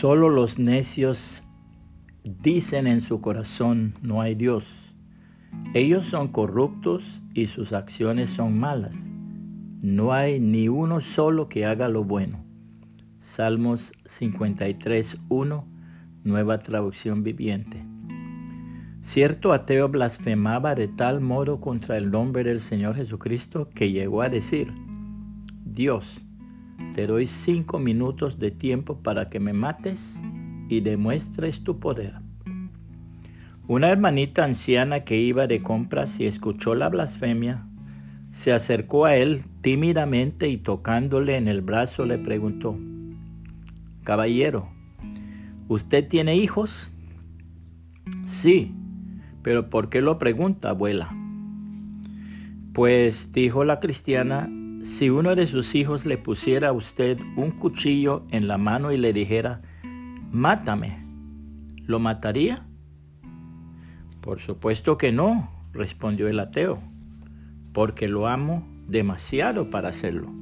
Solo los necios dicen en su corazón, no hay Dios. Ellos son corruptos y sus acciones son malas. No hay ni uno solo que haga lo bueno. Salmos 53, 1, nueva traducción viviente. Cierto ateo blasfemaba de tal modo contra el nombre del Señor Jesucristo que llegó a decir, Dios, te doy cinco minutos de tiempo para que me mates y demuestres tu poder. Una hermanita anciana que iba de compras y escuchó la blasfemia, se acercó a él tímidamente y tocándole en el brazo le preguntó, Caballero, ¿usted tiene hijos? Sí, pero ¿por qué lo pregunta, abuela? Pues dijo la cristiana, si uno de sus hijos le pusiera a usted un cuchillo en la mano y le dijera, mátame, ¿lo mataría? Por supuesto que no, respondió el ateo, porque lo amo demasiado para hacerlo.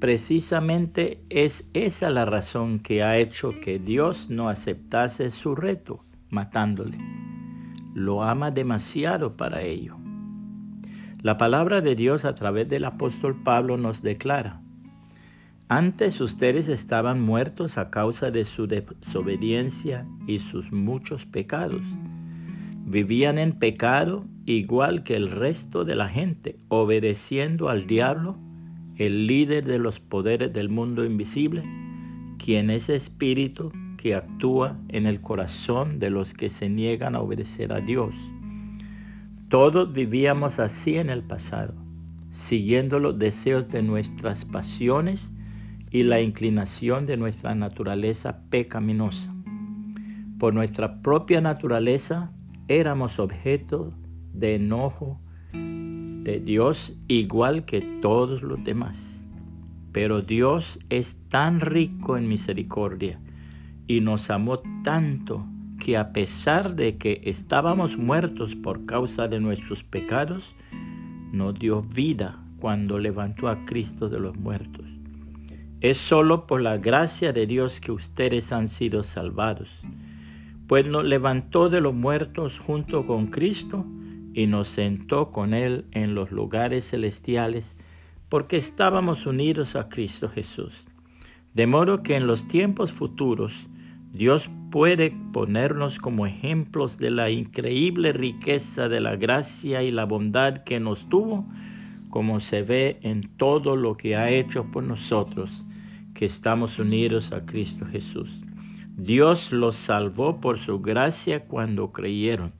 Precisamente es esa la razón que ha hecho que Dios no aceptase su reto, matándole. Lo ama demasiado para ello. La palabra de Dios a través del apóstol Pablo nos declara, antes ustedes estaban muertos a causa de su desobediencia y sus muchos pecados. Vivían en pecado igual que el resto de la gente, obedeciendo al diablo, el líder de los poderes del mundo invisible, quien es espíritu que actúa en el corazón de los que se niegan a obedecer a Dios. Todos vivíamos así en el pasado, siguiendo los deseos de nuestras pasiones y la inclinación de nuestra naturaleza pecaminosa. Por nuestra propia naturaleza éramos objeto de enojo de Dios igual que todos los demás. Pero Dios es tan rico en misericordia y nos amó tanto que a pesar de que estábamos muertos por causa de nuestros pecados, nos dio vida cuando levantó a Cristo de los muertos. Es solo por la gracia de Dios que ustedes han sido salvados, pues nos levantó de los muertos junto con Cristo y nos sentó con Él en los lugares celestiales, porque estábamos unidos a Cristo Jesús. De modo que en los tiempos futuros, Dios puede ponernos como ejemplos de la increíble riqueza de la gracia y la bondad que nos tuvo, como se ve en todo lo que ha hecho por nosotros, que estamos unidos a Cristo Jesús. Dios los salvó por su gracia cuando creyeron.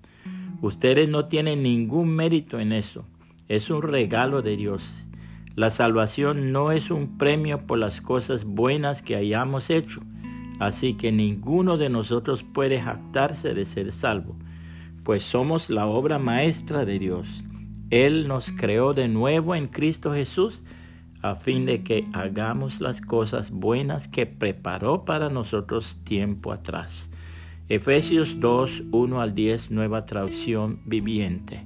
Ustedes no tienen ningún mérito en eso. Es un regalo de Dios. La salvación no es un premio por las cosas buenas que hayamos hecho Así que ninguno de nosotros puede jactarse de ser salvo, pues somos la obra maestra de Dios. Él nos creó de nuevo en Cristo Jesús a fin de que hagamos las cosas buenas que preparó para nosotros tiempo atrás. Efesios 2, 1 al 10, nueva traducción viviente.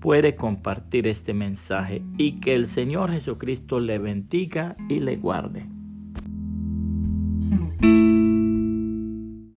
Puede compartir este mensaje y que el Señor Jesucristo le bendiga y le guarde.